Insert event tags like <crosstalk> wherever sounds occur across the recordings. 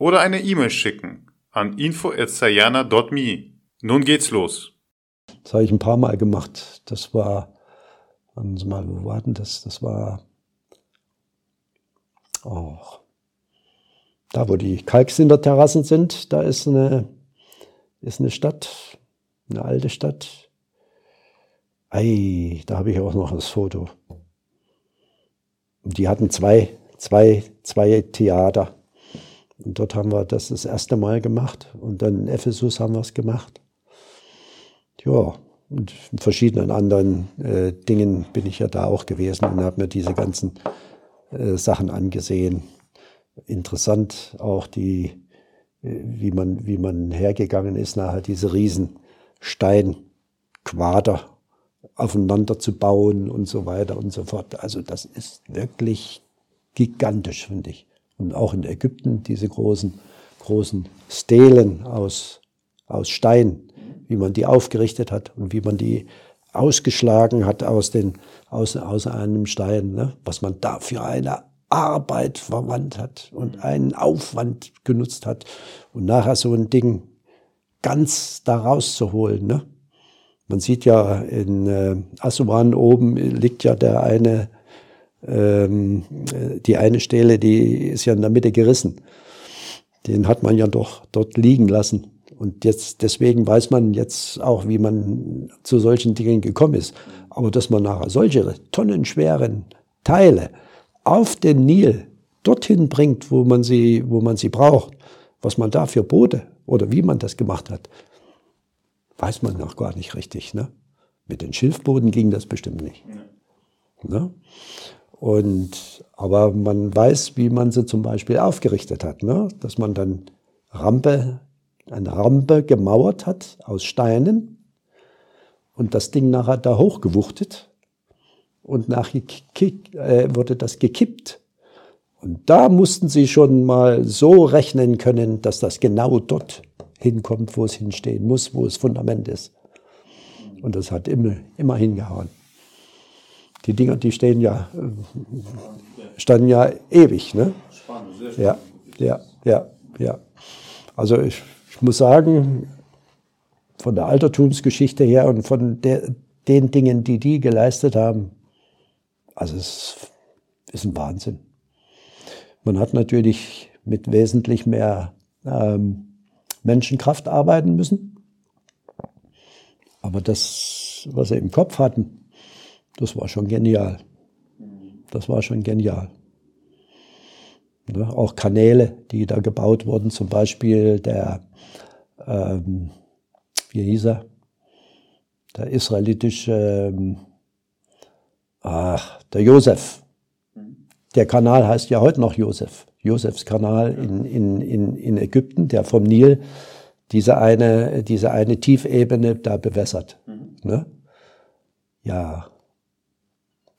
oder eine E-Mail schicken an info.sayana.me. Nun geht's los. Das habe ich ein paar Mal gemacht. Das war, warten Sie mal, wo war denn das? Das war, oh, da wo die Kalksinterterrassen sind, da ist eine, ist eine Stadt, eine alte Stadt. Ei, da habe ich auch noch das Foto. Die hatten zwei, zwei, zwei Theater. Und dort haben wir das das erste Mal gemacht. Und dann in Ephesus haben wir es gemacht. Ja, und in verschiedenen anderen äh, Dingen bin ich ja da auch gewesen und habe mir diese ganzen äh, Sachen angesehen. Interessant auch die, äh, wie man, wie man hergegangen ist, nachher diese riesen Steinquader aufeinander zu bauen und so weiter und so fort. Also das ist wirklich gigantisch, finde ich. Und auch in Ägypten diese großen, großen Stelen aus, aus Stein, wie man die aufgerichtet hat und wie man die ausgeschlagen hat aus, den, aus, aus einem Stein, ne? was man da für eine Arbeit verwandt hat und einen Aufwand genutzt hat und nachher so ein Ding ganz da rauszuholen. Ne? Man sieht ja in äh, Asuan oben liegt ja der eine, ähm, die eine Stele, die ist ja in der Mitte gerissen. Den hat man ja doch dort liegen lassen. Und jetzt, deswegen weiß man jetzt auch, wie man zu solchen Dingen gekommen ist. Aber dass man nachher solche tonnenschweren Teile auf den Nil dorthin bringt, wo man sie, wo man sie braucht, was man da für Boote oder wie man das gemacht hat, weiß man noch gar nicht richtig. Ne? Mit den Schilfboden ging das bestimmt nicht. Ne? Und, aber man weiß, wie man sie zum Beispiel aufgerichtet hat. Ne? Dass man dann Rampe, eine Rampe gemauert hat aus Steinen und das Ding nachher da hochgewuchtet und nachher äh, wurde das gekippt. Und da mussten sie schon mal so rechnen können, dass das genau dort hinkommt, wo es hinstehen muss, wo das Fundament ist. Und das hat immer, immer hingehauen. Die Dinger, die stehen ja, standen ja ewig. Ne? Ja, ja, ja, ja. Also ich, ich muss sagen, von der Altertumsgeschichte her und von der, den Dingen, die die geleistet haben, also es ist ein Wahnsinn. Man hat natürlich mit wesentlich mehr ähm, Menschenkraft arbeiten müssen. Aber das, was sie im Kopf hatten, das war schon genial. Das war schon genial. Ja, auch Kanäle, die da gebaut wurden, zum Beispiel der, ähm, wie hieß er, der israelitische, ähm, ach, der Josef. Der Kanal heißt ja heute noch Josef. Josefskanal in, in, in, in Ägypten, der vom Nil diese eine, diese eine Tiefebene da bewässert. Mhm. Ne? Ja,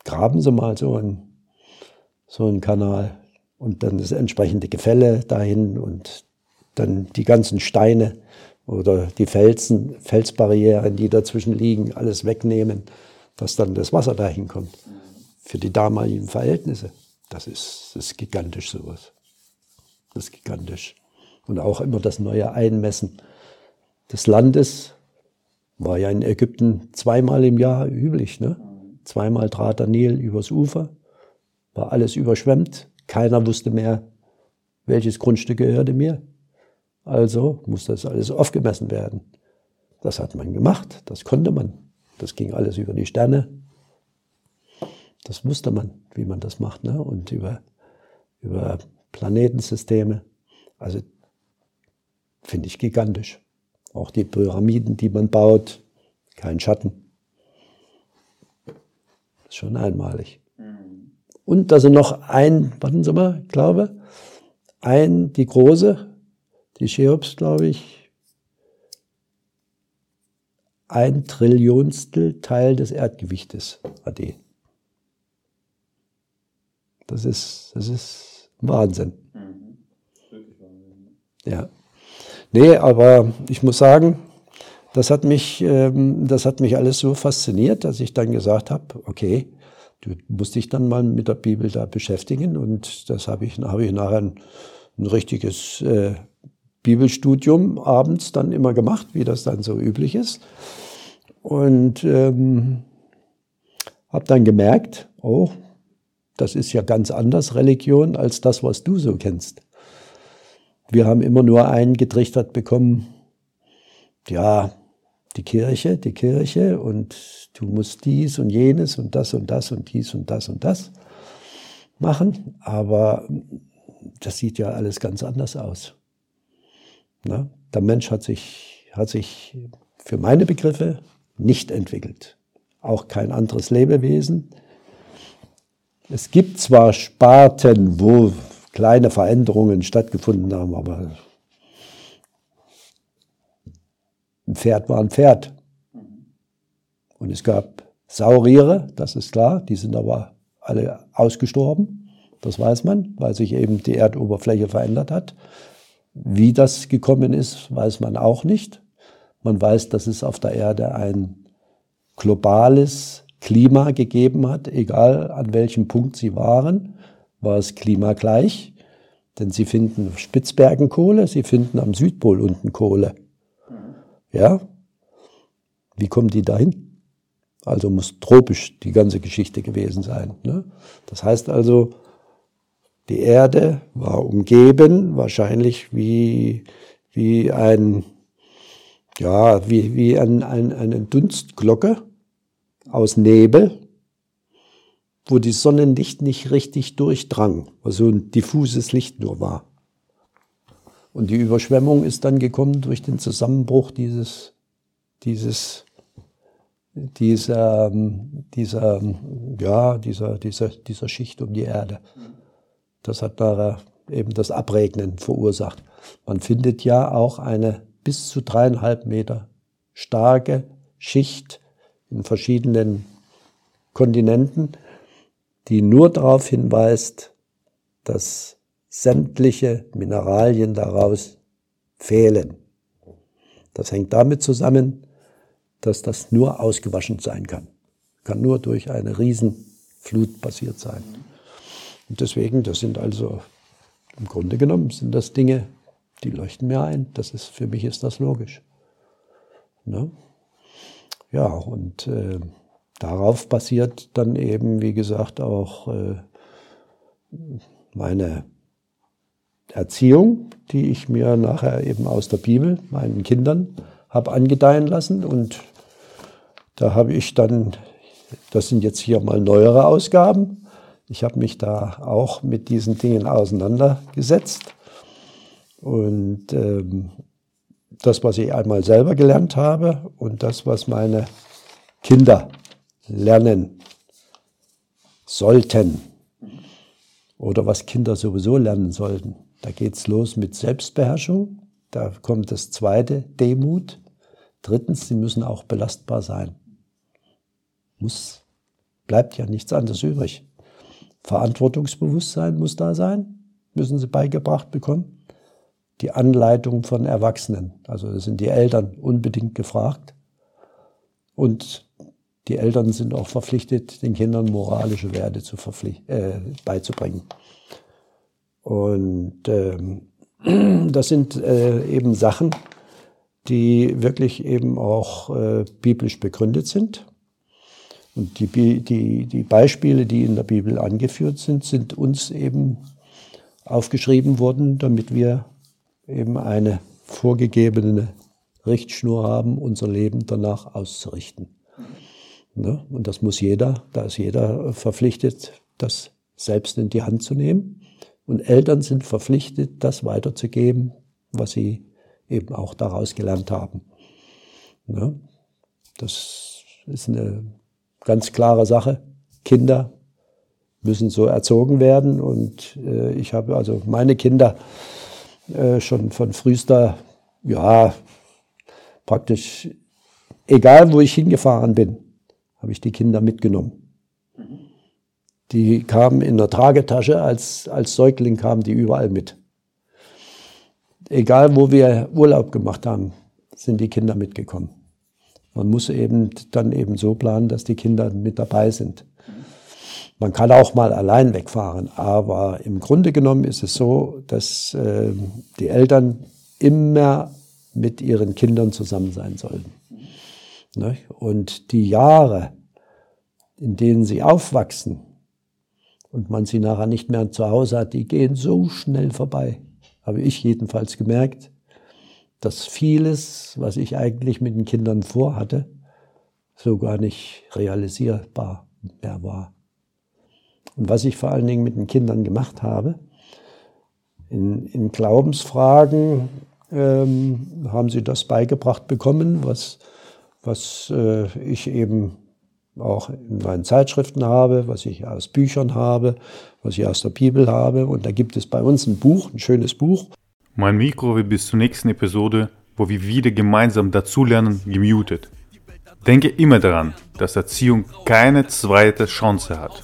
graben Sie mal so einen, so einen Kanal und dann das entsprechende Gefälle dahin und dann die ganzen Steine oder die Felsen, Felsbarrieren, die dazwischen liegen, alles wegnehmen, dass dann das Wasser dahin kommt. Für die damaligen Verhältnisse. Das ist, das ist gigantisch sowas. Das ist gigantisch. Und auch immer das neue Einmessen des Landes war ja in Ägypten zweimal im Jahr üblich. Ne? Zweimal trat der Nil übers Ufer, war alles überschwemmt. Keiner wusste mehr, welches Grundstück gehörte mir. Also muss das alles aufgemessen werden. Das hat man gemacht, das konnte man. Das ging alles über die Sterne. Das wusste man, wie man das macht. Ne? Und über, über Planetensysteme. Also finde ich gigantisch. Auch die Pyramiden, die man baut, kein Schatten. Ist schon einmalig. Mhm. Und sie noch ein, warten Sie mal, glaube, ein, die große, die Cheops, glaube ich, ein Trillionstel Teil des Erdgewichtes hat die. Das ist, das ist Wahnsinn. Ja. Nee, aber ich muss sagen, das hat mich, ähm, das hat mich alles so fasziniert, dass ich dann gesagt habe, okay, du musst dich dann mal mit der Bibel da beschäftigen und das habe ich, habe ich nachher ein, ein richtiges äh, Bibelstudium abends dann immer gemacht, wie das dann so üblich ist. Und ähm, habe dann gemerkt, oh, das ist ja ganz anders Religion als das, was du so kennst. Wir haben immer nur eingetrichtert bekommen, ja, die Kirche, die Kirche und du musst dies und jenes und das und das und dies und das und das machen, aber das sieht ja alles ganz anders aus. Na, der Mensch hat sich, hat sich für meine Begriffe nicht entwickelt. Auch kein anderes Lebewesen. Es gibt zwar Sparten, wo kleine Veränderungen stattgefunden haben, aber ein Pferd war ein Pferd. Und es gab Sauriere, das ist klar, die sind aber alle ausgestorben. Das weiß man, weil sich eben die Erdoberfläche verändert hat. Wie das gekommen ist, weiß man auch nicht. Man weiß, dass es auf der Erde ein globales Klima gegeben hat, egal an welchem Punkt sie waren, war es klimagleich. Denn sie finden auf Spitzbergen Kohle, sie finden am Südpol unten Kohle. Ja? Wie kommen die dahin? Also muss tropisch die ganze Geschichte gewesen sein. Ne? Das heißt also, die Erde war umgeben, wahrscheinlich wie, wie ein, ja, wie, wie ein, ein, eine Dunstglocke aus Nebel, wo die Sonnenlicht nicht richtig durchdrang, wo so ein diffuses Licht nur war. Und die Überschwemmung ist dann gekommen durch den Zusammenbruch dieses, dieses, dieser, dieser, ja, dieser, dieser, dieser Schicht um die Erde. Das hat nachher eben das Abregnen verursacht. Man findet ja auch eine bis zu dreieinhalb Meter starke Schicht in verschiedenen Kontinenten, die nur darauf hinweist, dass sämtliche Mineralien daraus fehlen. Das hängt damit zusammen, dass das nur ausgewaschen sein kann. Kann nur durch eine Riesenflut passiert sein. Und deswegen, das sind also im Grunde genommen sind das Dinge, die leuchten mir ein. Das ist, für mich ist das logisch. Ne? Ja, und äh, darauf basiert dann eben, wie gesagt, auch äh, meine Erziehung, die ich mir nachher eben aus der Bibel meinen Kindern habe angedeihen lassen. Und da habe ich dann, das sind jetzt hier mal neuere Ausgaben, ich habe mich da auch mit diesen Dingen auseinandergesetzt. Und ähm, das, was ich einmal selber gelernt habe und das, was meine Kinder lernen sollten oder was Kinder sowieso lernen sollten. Da geht's los mit Selbstbeherrschung. Da kommt das zweite, Demut. Drittens, sie müssen auch belastbar sein. Muss, bleibt ja nichts anderes übrig. Verantwortungsbewusstsein muss da sein, müssen sie beigebracht bekommen. Die Anleitung von Erwachsenen, also da sind die Eltern unbedingt gefragt. Und die Eltern sind auch verpflichtet, den Kindern moralische Werte zu äh, beizubringen. Und ähm, <clears throat> das sind äh, eben Sachen, die wirklich eben auch äh, biblisch begründet sind. Und die, die, die Beispiele, die in der Bibel angeführt sind, sind uns eben aufgeschrieben worden, damit wir eben eine vorgegebene Richtschnur haben, unser Leben danach auszurichten. Ne? Und das muss jeder, da ist jeder verpflichtet, das selbst in die Hand zu nehmen. Und Eltern sind verpflichtet, das weiterzugeben, was sie eben auch daraus gelernt haben. Ne? Das ist eine ganz klare Sache. Kinder müssen so erzogen werden. Und äh, ich habe also meine Kinder äh, schon von frühester, ja, praktisch, egal wo ich hingefahren bin, habe ich die Kinder mitgenommen. Die kamen in der Tragetasche, als, als Säugling kamen die überall mit. Egal wo wir Urlaub gemacht haben, sind die Kinder mitgekommen. Man muss eben dann eben so planen, dass die Kinder mit dabei sind. Man kann auch mal allein wegfahren, aber im Grunde genommen ist es so, dass äh, die Eltern immer mit ihren Kindern zusammen sein sollen. Ne? Und die Jahre, in denen sie aufwachsen und man sie nachher nicht mehr zu Hause hat, die gehen so schnell vorbei. Habe ich jedenfalls gemerkt, dass vieles, was ich eigentlich mit den Kindern vorhatte, so gar nicht realisierbar mehr war. Und was ich vor allen Dingen mit den Kindern gemacht habe, in, in Glaubensfragen ähm, haben sie das beigebracht bekommen, was, was äh, ich eben auch in meinen Zeitschriften habe, was ich aus Büchern habe, was ich aus der Bibel habe. Und da gibt es bei uns ein Buch, ein schönes Buch. Mein Mikro wird bis zur nächsten Episode, wo wir wieder gemeinsam dazulernen, gemutet. Denke immer daran, dass Erziehung keine zweite Chance hat.